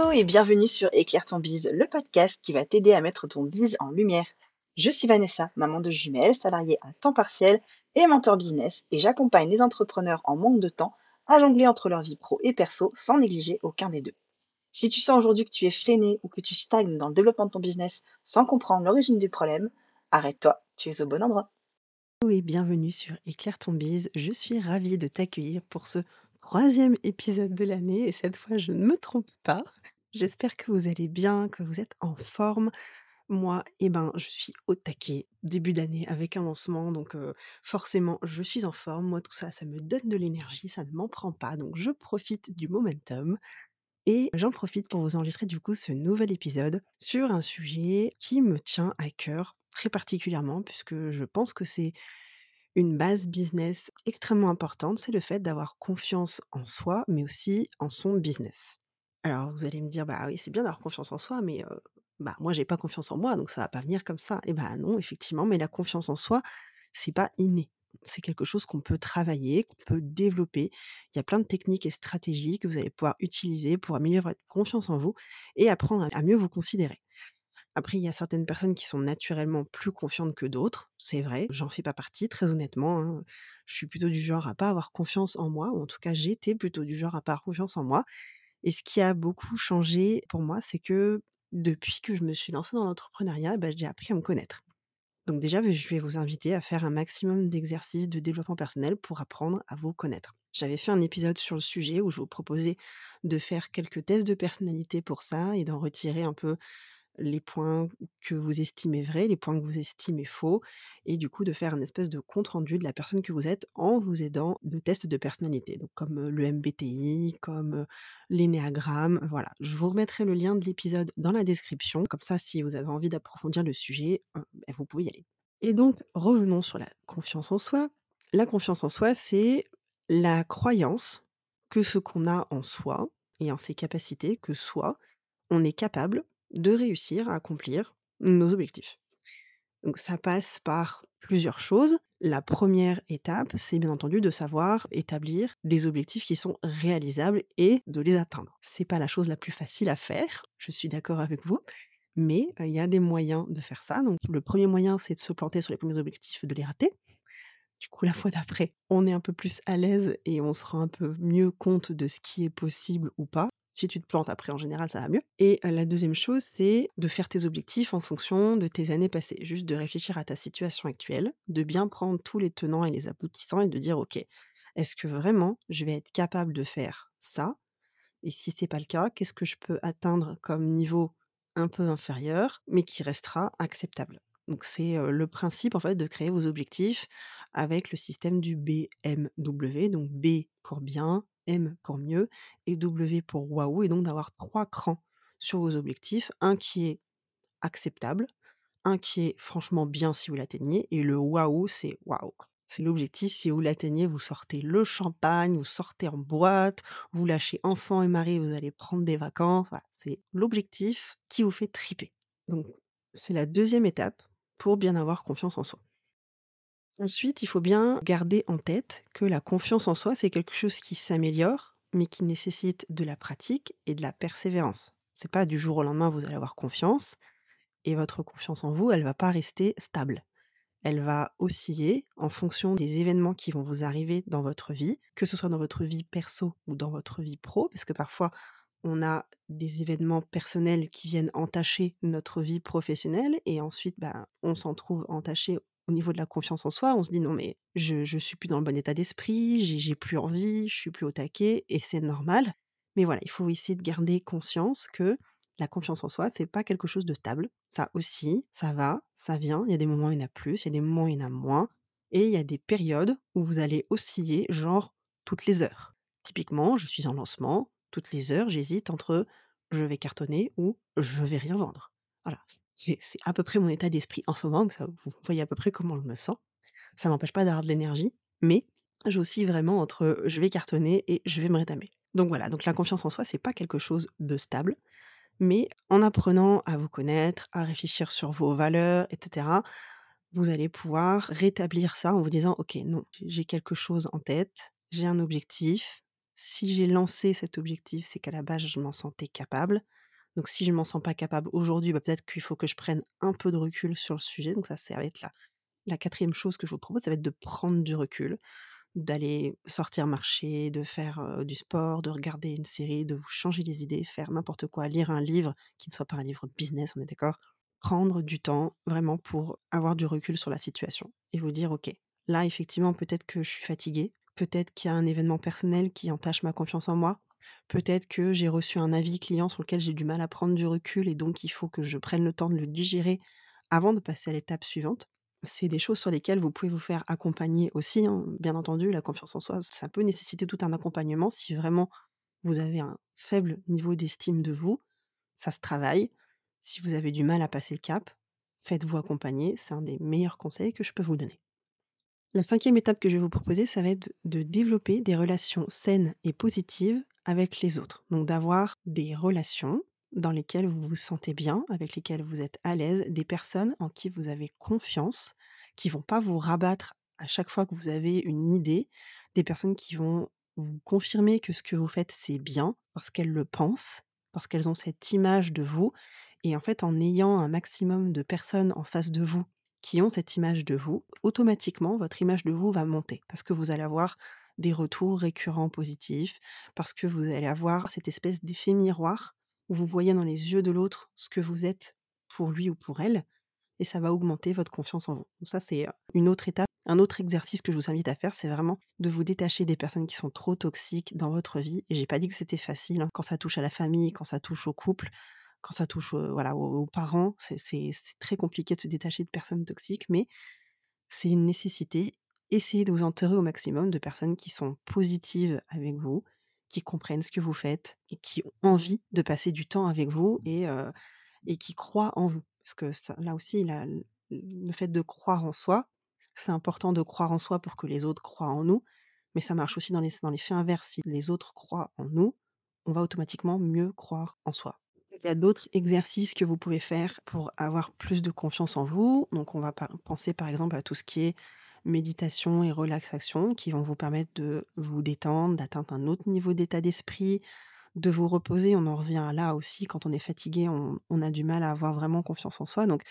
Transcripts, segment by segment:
Hello et bienvenue sur Éclaire ton bise, le podcast qui va t'aider à mettre ton bise en lumière. Je suis Vanessa, maman de jumelles, salariée à temps partiel et mentor business et j'accompagne les entrepreneurs en manque de temps à jongler entre leur vie pro et perso sans négliger aucun des deux. Si tu sens aujourd'hui que tu es freiné ou que tu stagnes dans le développement de ton business sans comprendre l'origine du problème, arrête-toi, tu es au bon endroit. Et bienvenue sur Éclaire ton bise. Je suis ravie de t'accueillir pour ce troisième épisode de l'année et cette fois je ne me trompe pas. J'espère que vous allez bien, que vous êtes en forme. Moi, eh ben, je suis au taquet, début d'année avec un lancement, donc forcément je suis en forme. Moi, tout ça, ça me donne de l'énergie, ça ne m'en prend pas, donc je profite du momentum. Et j'en profite pour vous enregistrer du coup ce nouvel épisode sur un sujet qui me tient à cœur très particulièrement puisque je pense que c'est une base business extrêmement importante, c'est le fait d'avoir confiance en soi, mais aussi en son business. Alors vous allez me dire, bah oui, c'est bien d'avoir confiance en soi, mais bah moi j'ai pas confiance en moi, donc ça va pas venir comme ça. Et bah non, effectivement, mais la confiance en soi, c'est pas inné. C'est quelque chose qu'on peut travailler, qu'on peut développer. Il y a plein de techniques et stratégies que vous allez pouvoir utiliser pour améliorer votre confiance en vous et apprendre à mieux vous considérer. Après, il y a certaines personnes qui sont naturellement plus confiantes que d'autres, c'est vrai, j'en fais pas partie, très honnêtement, hein. Je suis plutôt du genre à pas avoir confiance en moi, ou en tout cas j'étais plutôt du genre à pas avoir confiance en moi. Et ce qui a beaucoup changé pour moi, c'est que depuis que je me suis lancée dans l'entrepreneuriat, bah, j'ai appris à me connaître. Donc déjà, je vais vous inviter à faire un maximum d'exercices de développement personnel pour apprendre à vous connaître. J'avais fait un épisode sur le sujet où je vous proposais de faire quelques tests de personnalité pour ça et d'en retirer un peu les points que vous estimez vrais, les points que vous estimez faux, et du coup de faire un espèce de compte rendu de la personne que vous êtes en vous aidant de tests de personnalité, donc comme le MBTI, comme l'énéagramme, voilà. Je vous remettrai le lien de l'épisode dans la description, comme ça si vous avez envie d'approfondir le sujet, ben, vous pouvez y aller. Et donc revenons sur la confiance en soi. La confiance en soi, c'est la croyance que ce qu'on a en soi et en ses capacités, que soi, on est capable de réussir à accomplir nos objectifs. Donc ça passe par plusieurs choses. La première étape, c'est bien entendu de savoir établir des objectifs qui sont réalisables et de les atteindre. C'est pas la chose la plus facile à faire, je suis d'accord avec vous, mais il y a des moyens de faire ça. Donc le premier moyen, c'est de se planter sur les premiers objectifs, de les rater. Du coup, la fois d'après, on est un peu plus à l'aise et on se rend un peu mieux compte de ce qui est possible ou pas. Si tu te plantes, après, en général, ça va mieux. Et la deuxième chose, c'est de faire tes objectifs en fonction de tes années passées. Juste de réfléchir à ta situation actuelle, de bien prendre tous les tenants et les aboutissants et de dire, OK, est-ce que vraiment je vais être capable de faire ça? Et si c'est pas le cas, qu'est-ce que je peux atteindre comme niveau un peu inférieur, mais qui restera acceptable? Donc c'est le principe en de créer vos objectifs avec le système du BMW, donc B pour bien, M pour mieux et W pour waouh, et donc d'avoir trois crans sur vos objectifs. Un qui est acceptable, un qui est franchement bien si vous l'atteignez, et le waouh, c'est waouh. C'est l'objectif, si vous l'atteignez, vous sortez le champagne, vous sortez en boîte, vous lâchez enfant et mari, vous allez prendre des vacances. C'est l'objectif qui vous fait triper. Donc, c'est la deuxième étape pour bien avoir confiance en soi. Ensuite, il faut bien garder en tête que la confiance en soi, c'est quelque chose qui s'améliore, mais qui nécessite de la pratique et de la persévérance. C'est pas du jour au lendemain vous allez avoir confiance et votre confiance en vous, elle va pas rester stable. Elle va osciller en fonction des événements qui vont vous arriver dans votre vie, que ce soit dans votre vie perso ou dans votre vie pro, parce que parfois on a des événements personnels qui viennent entacher notre vie professionnelle et ensuite ben, on s'en trouve entaché au niveau de la confiance en soi, on se dit non mais je, suis plus dans le bon état d'esprit, j'ai, j'ai plus envie, je suis plus au taquet et c'est normal. Mais voilà, il faut essayer de garder conscience que la confiance en soi, c'est pas quelque chose de stable. Ça aussi, ça va, ça vient. Il y a des moments où il y en a plus, il y a des moments où il y en a moins. Et il y a des périodes où vous allez osciller, genre toutes les heures. Typiquement, je suis en lancement, toutes les heures, j'hésite entre je vais cartonner ou je vais rien vendre. Voilà, c'est à peu près mon état d'esprit en ce moment, donc ça vous voyez à peu près comment je me sens. Ça m'empêche pas d'avoir de l'énergie, mais j'oscille vraiment entre je vais cartonner et je vais me rétamer. Donc voilà, donc la confiance en soi, c'est pas quelque chose de stable, mais en apprenant à vous connaître, à réfléchir sur vos valeurs, etc., vous allez pouvoir rétablir ça en vous disant: «OK, non, j'ai quelque chose en tête, j'ai un objectif, Si j'ai lancé cet objectif, c'est qu'à la base, je m'en sentais capable. Donc si je m'en sens pas capable aujourd'hui, bah, peut-être qu'il faut que je prenne un peu de recul sur le sujet. Donc ça, ça va être la la 4 chose que je vous propose, ça va être de prendre du recul, d'aller sortir marcher, de faire, du sport, de regarder une série, de vous changer les idées, faire n'importe quoi, lire un livre qui ne soit pas un livre de business, on est d'accord? Prendre du temps vraiment pour avoir du recul sur la situation et vous dire: «OK, là effectivement peut-être que je suis fatiguée, peut-être qu'il y a un événement personnel qui entache ma confiance en moi, peut-être que j'ai reçu un avis client sur lequel j'ai du mal à prendre du recul et donc il faut que je prenne le temps de le digérer avant de passer à l'étape suivante». C'est des choses sur lesquelles vous pouvez vous faire accompagner aussi, hein. Bien entendu, la confiance en soi, ça peut nécessiter tout un accompagnement si vraiment vous avez un faible niveau d'estime de vous, ça se travaille. Si vous avez du mal à passer le cap, faites-vous accompagner, c'est un des meilleurs conseils que je peux vous donner. La cinquième étape que je vais vous proposer, ça va être de développer des relations saines et positives avec les autres. Donc d'avoir des relations dans lesquelles vous vous sentez bien, avec lesquelles vous êtes à l'aise, des personnes en qui vous avez confiance, qui vont pas vous rabattre à chaque fois que vous avez une idée, des personnes qui vont vous confirmer que ce que vous faites, c'est bien, parce qu'elles le pensent, parce qu'elles ont cette image de vous. Et en fait, en ayant un maximum de personnes en face de vous qui ont cette image de vous, automatiquement, votre image de vous va monter parce que vous allez avoir des retours récurrents positifs, parce que vous allez avoir cette espèce d'effet miroir où vous voyez dans les yeux de l'autre ce que vous êtes pour lui ou pour elle et ça va augmenter votre confiance en vous. Donc ça, c'est une autre étape. Un autre exercice que je vous invite à faire, c'est vraiment de vous détacher des personnes qui sont trop toxiques dans votre vie. Et j'ai pas dit que c'était facile, hein. Quand ça touche à la famille, quand ça touche au couple, quand ça touche, voilà, aux parents, c'est très compliqué de se détacher de personnes toxiques, mais c'est une nécessité. Essayez de vous entourer au maximum de personnes qui sont positives avec vous, qui comprennent ce que vous faites et qui ont envie de passer du temps avec vous et heu et qui croient en vous. Parce que là aussi, le fait de croire en soi, c'est important de croire en soi pour que les autres croient en nous, mais ça marche aussi dans les dans l'effet inverse. Si les autres croient en nous, on va automatiquement mieux croire en soi. Il y a d'autres exercices que vous pouvez faire pour avoir plus de confiance en vous. Donc, on va penser par exemple à tout ce qui est méditation et relaxation qui vont vous permettre de vous détendre, d'atteindre un autre niveau d'état d'esprit, de vous reposer. On en revient là aussi, quand on est fatigué, on, on a du mal à avoir vraiment confiance en soi. Donc,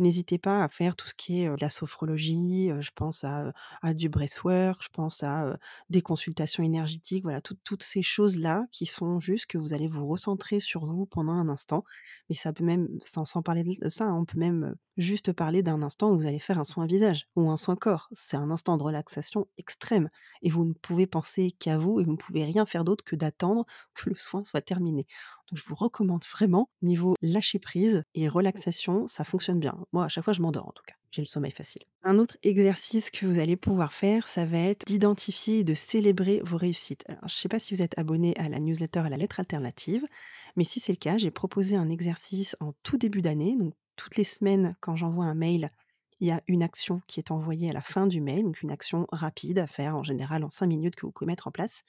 N'hésitez pas à faire tout ce qui est, de la sophrologie, je pense à, du breathwork, je pense à, des consultations énergétiques, voilà, toutes ces choses-là qui font juste que vous allez vous recentrer sur vous pendant un instant. Mais ça peut même sans parler de ça, on peut même, juste parler d'un instant où vous allez faire un soin visage ou un soin corps. C'est un instant de relaxation extrême et vous ne pouvez penser qu'à vous et vous ne pouvez rien faire d'autre que d'attendre que le soin soit terminé. Donc je vous recommande vraiment, niveau lâcher prise et relaxation, ça fonctionne bien. Moi, à chaque fois, je m'endors en tout cas. J'ai le sommeil facile. Un autre exercice que vous allez pouvoir faire, ça va être d'identifier et de célébrer vos réussites. Alors, je ne sais pas si vous êtes abonné à la newsletter à la lettre alternative, mais si c'est le cas, j'ai proposé un exercice en tout début d'année. Donc, toutes les semaines, quand j'envoie un mail, il y a une action qui est envoyée à la fin du mail, donc une action rapide à faire en général en 5 minutes que vous pouvez mettre en place.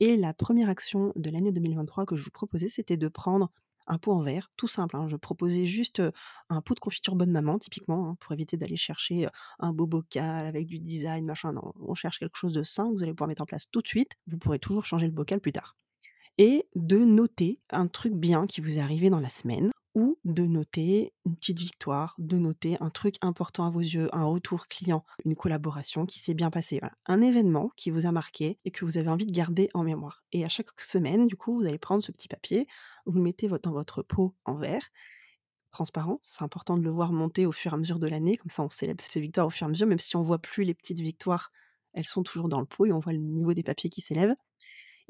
Et la première action de l'année 2023 que je vous proposais, c'était de prendre un pot en verre, tout simple, hein. Je proposais juste, un pot de confiture Bonne Maman typiquement, hein, pour éviter d'aller chercher, un beau bocal avec du design machin, non, on cherche quelque chose de simple, vous allez pouvoir mettre en place tout de suite. Vous pourrez toujours changer le bocal plus tard et de noter un truc bien qui vous est arrivé dans la semaine ou de noter une petite victoire, de noter un truc important à vos yeux, un retour client, une collaboration qui s'est bien passée. Un événement qui vous a marqué et que vous avez envie de garder en mémoire. Et à chaque semaine, du coup, vous allez prendre ce petit papier, vous le mettez dans votre pot en verre, transparent. C'est important de le voir monter au fur et à mesure de l'année, comme ça on célèbre ces victoires au fur et à mesure, même si on voit plus les petites victoires, elles sont toujours dans le pot et on voit le niveau des papiers qui s'élève.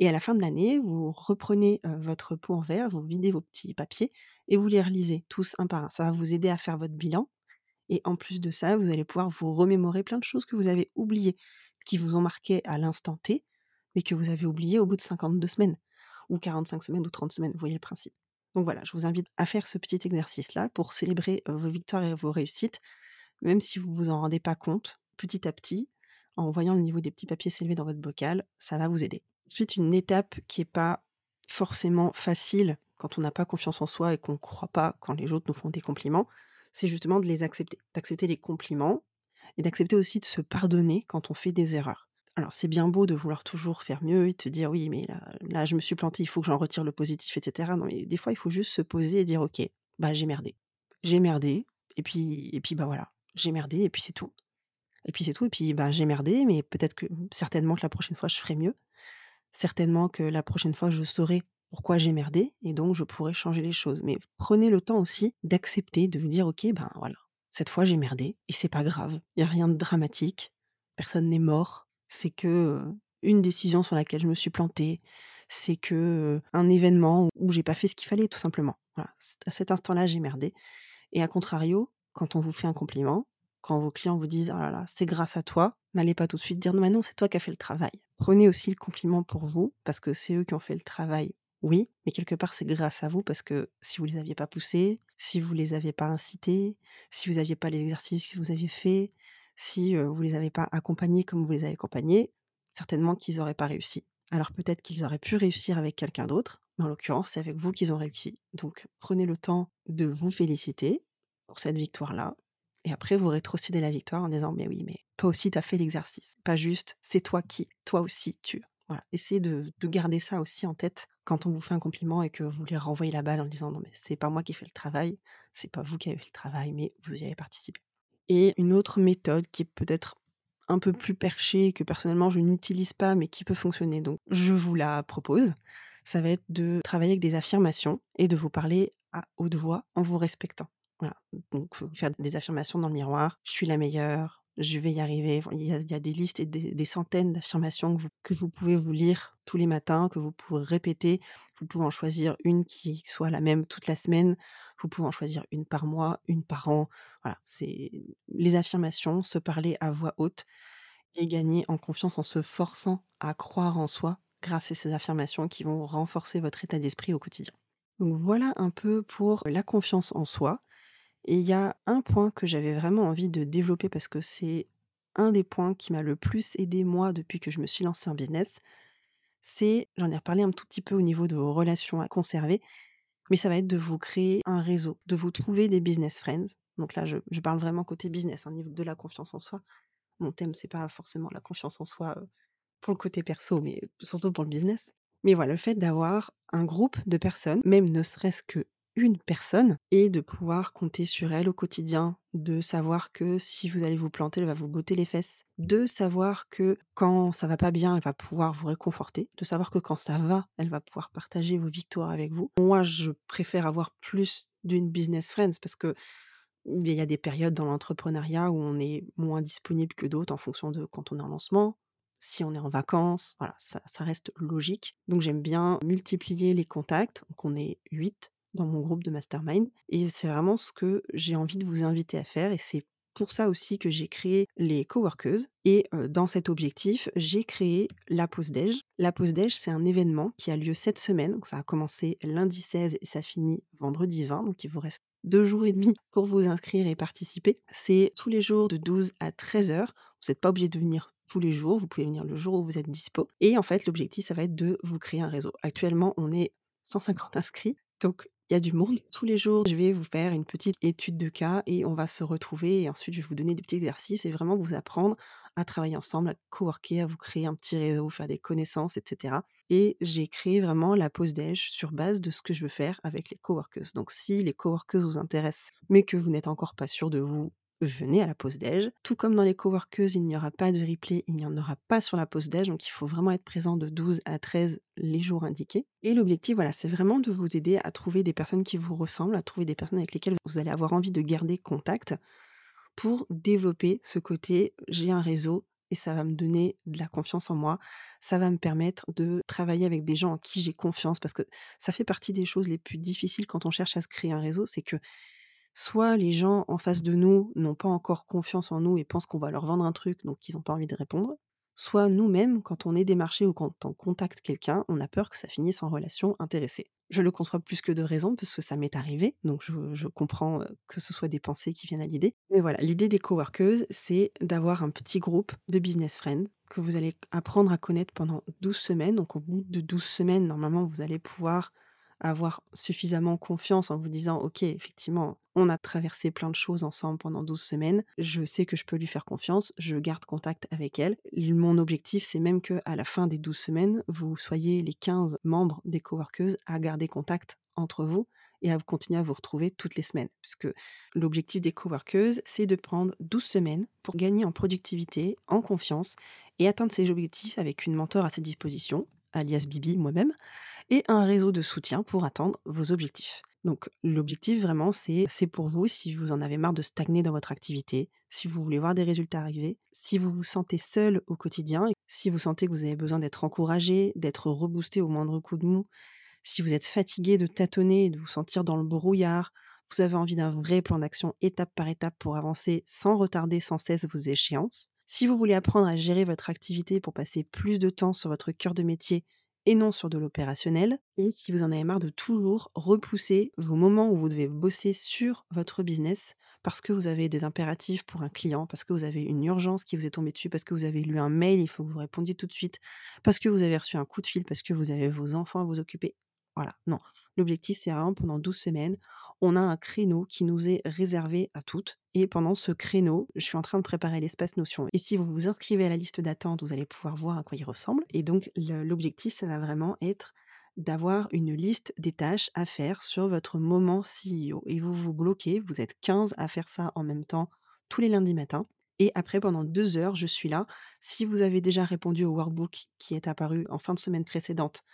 Et à la fin de l'année, vous reprenez, votre pot en verre, vous videz vos petits papiers et vous les relisez tous un par un. Ça va vous aider à faire votre bilan et en plus de ça, vous allez pouvoir vous remémorer plein de choses que vous avez oubliées, qui vous ont marqué à l'instant T, mais que vous avez oubliées au bout de 52 semaines ou 45 semaines ou 30 semaines, vous voyez le principe. Donc voilà, je vous invite à faire ce petit exercice-là pour célébrer, vos victoires et vos réussites, même si vous vous en rendez pas compte, petit à petit, en voyant le niveau des petits papiers s'élever dans votre bocal, ça va vous aider. Ensuite, une étape qui est pas forcément facile quand on n'a pas confiance en soi et qu'on ne croit pas quand les autres nous font des compliments, c'est justement de les accepter. D'accepter les compliments et d'accepter aussi de se pardonner quand on fait des erreurs. Alors c'est bien beau de vouloir toujours faire mieux et te dire: «Oui, mais là là je me suis planté, il faut que j'en retire le positif et cetera». Non, mais des fois, il faut juste se poser et dire: «OK, bah, j'ai merdé. J'ai merdé et puis et puis, bah, voilà, j'ai merdé et puis c'est tout et puis c'est tout et puis, bah, j'ai merdé, mais peut-être que certainement que la prochaine fois, je ferai mieux. Certainement que la prochaine fois, je saurai pourquoi j'ai merdé et donc je pourrai changer les choses». Mais prenez le temps aussi d'accepter, de vous dire: «OK, ben, voilà, cette fois j'ai merdé et c'est pas grave. Il y a rien de dramatique. Personne n'est mort. C'est que, une décision sur laquelle je me suis plantée. C'est que, un événement où j'ai pas fait ce qu'il fallait tout simplement. Voilà, à cet instant-là, j'ai merdé» et à contrario, quand on vous fait un compliment, quand vos clients vous disent: «Oh là là, c'est grâce à toi», n'allez pas tout de suite dire: «Non mais non, c'est toi qui as fait le travail». Prenez aussi le compliment pour vous, parce que c'est eux qui ont fait le travail, oui, mais quelque part, c'est grâce à vous parce que si vous les aviez pas poussés, si vous les aviez pas incités, si vous aviez pas les exercices que vous aviez faits, si, vous les avez pas accompagnés comme vous les avez accompagnés, certainement qu'ils auraient pas réussi. Alors peut-être qu'ils auraient pu réussir avec quelqu'un d'autre, mais en l'occurrence, c'est avec vous qu'ils ont réussi. Donc prenez le temps de vous féliciter pour cette victoire-là et après vous rétrocédez la victoire en disant: «Mais oui, mais toi aussi tu as fait l'exercice. Pas juste, c'est toi qui, toi aussi tu» voilà. Essayez de de garder ça aussi en tête quand on vous fait un compliment et que vous voulez renvoyer la balle en disant: «Non mais c'est pas moi qui ai fait le travail, c'est pas vous qui avez fait le travail, mais vous y avez participé» et une autre méthode qui est peut-être un peu plus perchée, que personnellement je n'utilise pas, mais qui peut fonctionner, donc je vous la propose, ça va être de travailler avec des affirmations et de vous parler à haute voix en vous respectant. Voilà, donc faire des affirmations dans le miroir: «Je suis la meilleure, je vais y arriver». Il y a des listes et des centaines d'affirmations que vous pouvez vous lire tous les matins, que vous pourrez répéter. Vous pouvez en choisir une qui soit la même toute la semaine. Vous pouvez en choisir une par mois, une par an. Voilà, c'est les affirmations, se parler à voix haute et gagner en confiance en se forçant à croire en soi grâce à ces affirmations qui vont renforcer votre état d'esprit au quotidien. Donc voilà un peu pour la confiance en soi et il y a un point que j'avais vraiment envie de développer parce que c'est un des points qui m'a le plus aidé moi depuis que je me suis lancée en business. C'est j'en ai reparlé un tout petit peu au niveau de vos relations à conserver, mais ça va être de vous créer un réseau, de vous trouver des business friends. Donc là, je parle vraiment côté business, hein, niveau de la confiance en soi. Mon thème, c'est pas forcément la confiance en soi, heu, pour le côté perso, mais surtout pour le business. Mais voilà, le fait d'avoir un groupe de personnes, même ne serait-ce qu'une personne et de pouvoir compter sur elle au quotidien, de savoir que si vous allez vous planter, elle va vous botter les fesses, de savoir que quand ça va pas bien, elle va pouvoir vous réconforter, de savoir que quand ça va, elle va pouvoir partager vos victoires avec vous. Moi, je préfère avoir plus d'une business friends parce que il y a des périodes dans l'entrepreneuriat où on est moins disponible que d'autres en fonction de quand on est en lancement, si on est en vacances, voilà, ça ça reste logique. Donc j'aime bien multiplier les contacts, donc on est 8 dans mon groupe de mastermind et c'est vraiment ce que j'ai envie de vous inviter à faire et c'est pour ça aussi que j'ai créé les coworkeuses et dans cet objectif, j'ai créé la pause déj. La pause déj, c'est un événement qui a lieu cette semaine, donc ça a commencé lundi 16 et ça finit vendredi 20, donc il vous reste 2 jours et demi pour vous inscrire et participer. C'est tous les jours de 12 à 13:00. Vous êtes pas obligé de venir tous les jours, vous pouvez venir le jour où vous êtes dispo et en fait, l'objectif, ça va être de vous créer un réseau. Actuellement, on est 150 inscrits, donc il y a du monde. Tous les jours, je vais vous faire une petite étude de cas et on va se retrouver et ensuite je vais vous donner des petits exercices et vraiment vous apprendre à travailler ensemble, à coworker, à vous créer un petit réseau, faire des connaissances et cetera et j'ai créé vraiment la pause déj sur base de ce que je veux faire avec les coworkeuses. Donc si les coworkeuses vous intéressent, mais que vous n'êtes encore pas sûr de vous, venez à la pause déj. Tout comme dans les coworkeuses, il n'y aura pas de replay, il n'y en aura pas sur la pause déj, donc il faut vraiment être présent de 12 à 13 les jours indiqués et l'objectif, voilà, c'est vraiment de vous aider à trouver des personnes qui vous ressemblent, à trouver des personnes avec lesquelles vous allez avoir envie de garder contact pour développer ce côté: «J'ai un réseau et ça va me donner de la confiance en moi». Ça va me permettre de travailler avec des gens en qui j'ai confiance parce que ça fait partie des choses les plus difficiles quand on cherche à se créer un réseau, c'est que soit les gens en face de nous n'ont pas encore confiance en nous et pensent qu'on va leur vendre un truc, donc ils ont pas envie de répondre, soit nous-mêmes, quand on est démarché ou quand on contacte quelqu'un, on a peur que ça finisse en relation intéressée. Je le conçois plus que de raison parce que ça m'est arrivé, donc je comprends, heu, que ce soit des pensées qui viennent à l'idée. Mais voilà, l'idée des coworkeuses, c'est d'avoir un petit groupe de business friends que vous allez apprendre à connaître pendant 12 semaines. Donc au bout de 12 semaines, normalement, vous allez pouvoir avoir suffisamment confiance en vous disant: «OK, effectivement, on a traversé plein de choses ensemble pendant 12 semaines. Je sais que je peux lui faire confiance, je garde contact avec elle». Mon objectif, c'est même qu'à la fin des 12 semaines, vous soyez les 15 membres des coworkeuses à garder contact entre vous et à continuer à vous retrouver toutes les semaines. Puisque l'objectif des coworkeuses, c'est de prendre 12 semaines pour gagner en productivité, en confiance et atteindre ses objectifs avec une mentor à ses dispositions, alias Bibi, moi-même, et un réseau de soutien pour atteindre vos objectifs. Donc l'objectif vraiment, c'est pour vous si vous en avez marre de stagner dans votre activité, si vous voulez voir des résultats arriver, si vous vous sentez seul au quotidien, si vous sentez que vous avez besoin d'être encouragé, d'être reboosté au moindre coup de mou, si vous êtes fatigué de tâtonner et de vous sentir dans le brouillard, vous avez envie d'un vrai plan d'action étape par étape pour avancer sans retarder sans cesse vos échéances. Si vous voulez apprendre à gérer votre activité pour passer plus de temps sur votre cœur de métier et non sur de l'opérationnel, et si vous en avez marre de toujours repousser vos moments où vous devez bosser sur votre business parce que vous avez des impératifs pour un client, parce que vous avez une urgence qui vous est tombée dessus, parce que vous avez lu un mail, il faut que vous répondiez tout de suite, parce que vous avez reçu un coup de fil, parce que vous avez vos enfants à vous occuper. Voilà, non. L'objectif, c'est vraiment pendant 12 semaines, on a un créneau qui nous est réservé à toutes. Et pendant ce créneau, je suis en train de préparer l'espace Notion. Et si vous vous inscrivez à la liste d'attente, vous allez pouvoir voir à quoi il ressemble. Et donc, l'objectif, ça va vraiment être d'avoir une liste des tâches à faire sur votre moment CEO. Et vous vous bloquez, vous êtes 15 à faire ça en même temps tous les lundis matins. Et après, pendant deux heures, je suis là. Si vous avez déjà répondu au workbook qui est apparu en fin de semaine précédente,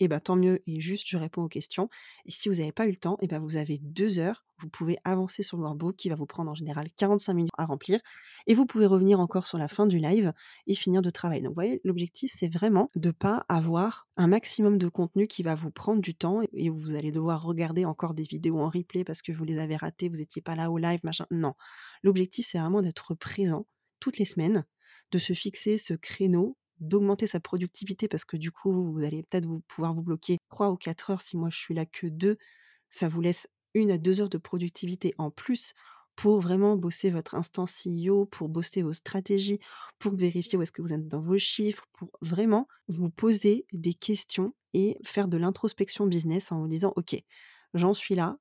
et bah, tant mieux et juste je réponds aux questions et si vous n'avez pas eu le temps et ben vous avez 2 heures, vous pouvez avancer sur le workbook qui va vous prendre en général 45 minutes à remplir et vous pouvez revenir encore sur la fin du live et finir de travailler. Donc vous voyez, l'objectif c'est vraiment de pas avoir un maximum de contenu qui va vous prendre du temps et où vous allez devoir regarder encore des vidéos en replay parce que vous les avez ratées, vous étiez pas là au live, machin. Non. L'objectif c'est vraiment d'être présent toutes les semaines, de se fixer ce créneau d'augmenter sa productivité parce que du coup, vous allez peut-être vous pouvoir vous bloquer 3 ou 4 heures. Si moi je suis là que 2, ça vous laisse une à 2 heures de productivité en plus pour vraiment bosser votre instant CEO, pour bosser vos stratégies, pour vérifier où est-ce que vous êtes dans vos chiffres, pour vraiment vous poser des questions et faire de l'introspection business en vous disant: «OK, j'en suis là,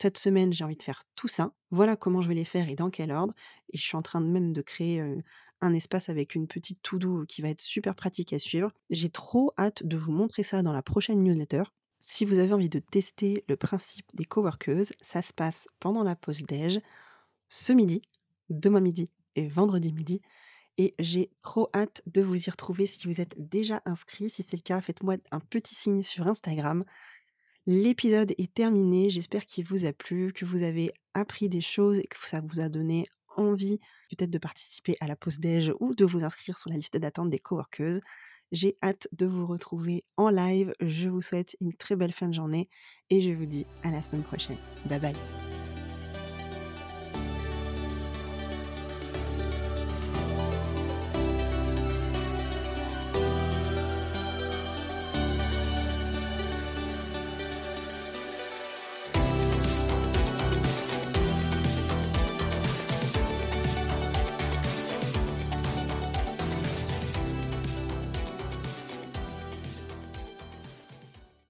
cette semaine, j'ai envie de faire tout ça, voilà comment je vais les faire et dans quel ordre» et je suis en train de même de créer, un espace avec une petite to do qui va être super pratique à suivre. J'ai trop hâte de vous montrer ça dans la prochaine newsletter. Si vous avez envie de tester le principe des coworkeuses, ça se passe pendant la pause déj, ce midi, demain midi et vendredi midi. Et j'ai trop hâte de vous y retrouver si vous êtes déjà inscrit. Si c'est le cas, faites-moi un petit signe sur Instagram. L'épisode est terminé. J'espère qu'il vous a plu, que vous avez appris des choses et que ça vous a donné envie peut-être de participer à la pause déj ou de vous inscrire sur la liste d'attente des coworkeuses. J'ai hâte de vous retrouver en live. Je vous souhaite une très belle fin de journée et je vous dis à la semaine prochaine. Bye bye.